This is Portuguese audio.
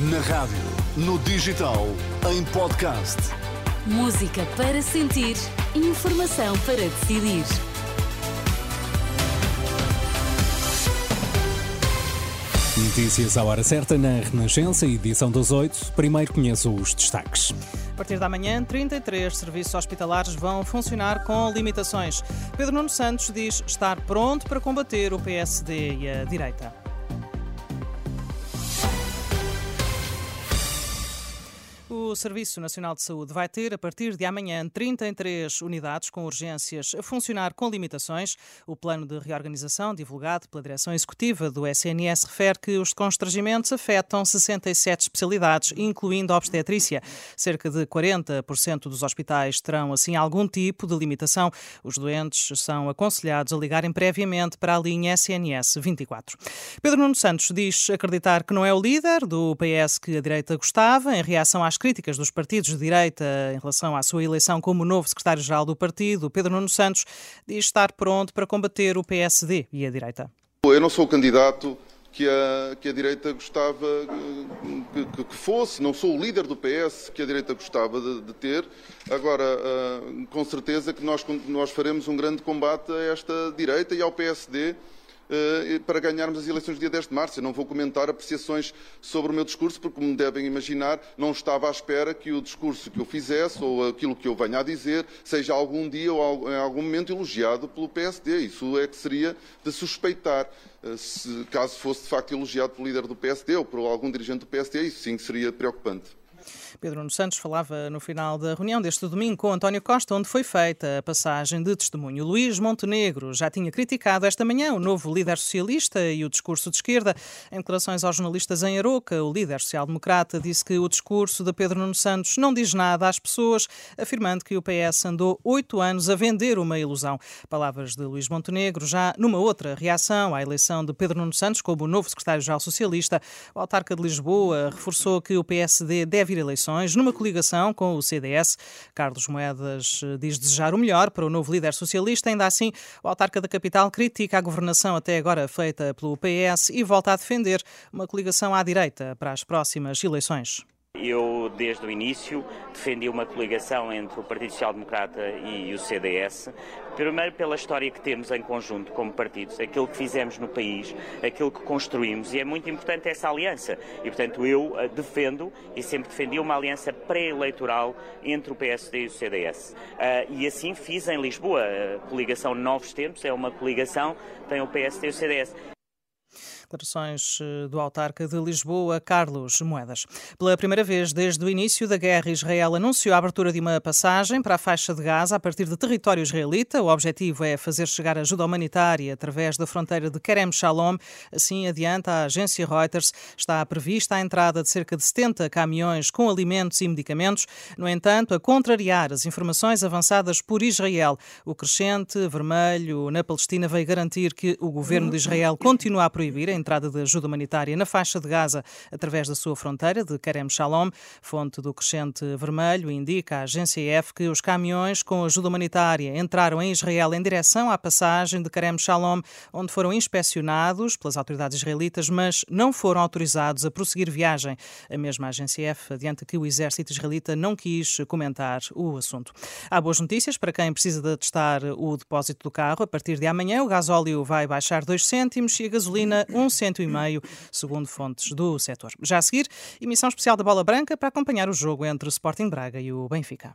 Na rádio, no digital, em podcast. Música para sentir, informação para decidir. Notícias à hora certa na Renascença, edição das 8. Primeiro conheço os destaques. A partir da manhã, 33 serviços hospitalares vão funcionar com limitações. Pedro Nuno Santos diz estar pronto para combater o PSD e a direita. O Serviço Nacional de Saúde vai ter, a partir de amanhã, 33 unidades com urgências a funcionar com limitações. O plano de reorganização, divulgado pela direção executiva do SNS, refere que os constrangimentos afetam 67 especialidades, incluindo a obstetrícia. Cerca de 40% dos hospitais terão, assim, algum tipo de limitação. Os doentes são aconselhados a ligarem previamente para a linha SNS 24. Pedro Nuno Santos diz acreditar que não é o líder do PS que a direita gostava, em reação às críticas dos partidos de direita em relação à sua eleição como novo secretário-geral do partido, Pedro Nuno Santos diz estar pronto para combater o PSD e a direita. Eu não sou o candidato que a, que a direita gostava que, que, fosse, não sou o líder do PS que a direita gostava de, de ter. Agora, uh, com certeza que nós, nós faremos um grande combate a esta direita e ao PSD para ganharmos as eleições do dia 10 de março. Eu não vou comentar apreciações sobre o meu discurso, porque, como devem imaginar, não estava à espera que o discurso que eu fizesse ou aquilo que eu venha a dizer seja algum dia ou em algum momento elogiado pelo PSD. Isso é que seria de suspeitar. Eh, se, caso fosse de facto elogiado pelo líder do PSD ou por algum dirigente do PSD, isso sim seria preocupante. Pedro Nuno Santos falava no final da reunião deste domingo com António Costa, onde foi feita a passagem de testemunho. Luís Montenegro já tinha criticado esta manhã o novo líder socialista e o discurso de esquerda. Em declarações aos jornalistas em Aroca, o líder social-democrata disse que o discurso de Pedro Nuno Santos não diz nada às pessoas, afirmando que o PS andou oito anos a vender uma ilusão. Palavras de Luís Montenegro, já numa outra reação à eleição de Pedro Nuno Santos como novo secretário-geral socialista, o autarca de Lisboa reforçou que o PSD deve ir eleições eleições numa coligação com o CDS. Carlos Moedas eh, diz desejar o melhor para o novo líder socialista. Ainda assim, o autarca da capital critica a governação até agora feita pelo PS e volta a defender uma coligação à direita para as próximas eleições. Eu, desde o início, defendi uma coligação entre o Partido Social Democrata e o CDS, primeiro pela história que temos em conjunto como partidos, aquilo que fizemos no país, aquilo que construímos, e é muito importante essa aliança. E, portanto, eu defendo e sempre defendi uma aliança pré-eleitoral entre o PSD e o CDS. Eh, e assim fiz em Lisboa. A coligação Novos Tempos é uma coligação, tem o PSD e o CDS. Declarações eh, do autarca de Lisboa, Carlos Moedas. Pela primeira vez desde o início da guerra, Israel anunciou a abertura de uma passagem para a faixa de Gaza a partir de território israelita. O objetivo é fazer chegar ajuda humanitária através da fronteira de Kerem Shalom. Assim adianta a agência Reuters. Está prevista a entrada de cerca de 70 caminhões com alimentos e medicamentos. No entanto, a contrariar as informações avançadas por Israel, o crescente vermelho na Palestina veio garantir que o governo de Israel continua a proibir a entrada de ajuda humanitária na faixa de Gaza através da sua fronteira de Kerem Shalom. Fonte do Crescente Vermelho indica à agência EF que os caminhões com ajuda humanitária entraram em Israel em direção à passagem de Kerem Shalom, onde foram inspecionados pelas autoridades israelitas, mas não foram autorizados a prosseguir viagem. A mesma agência EF adianta que o exército israelita não quis comentar o assunto. Há boas notícias para quem precisa de testar o depósito do carro. A partir de amanhã, o gasóleo vai baixar 2 cêntimos e a gasolina 1 um cento e meio, segundo fontes do setor. Já a seguir, emissão especial da Bola Branca para acompanhar o jogo entre o Sporting Braga e o Benfica.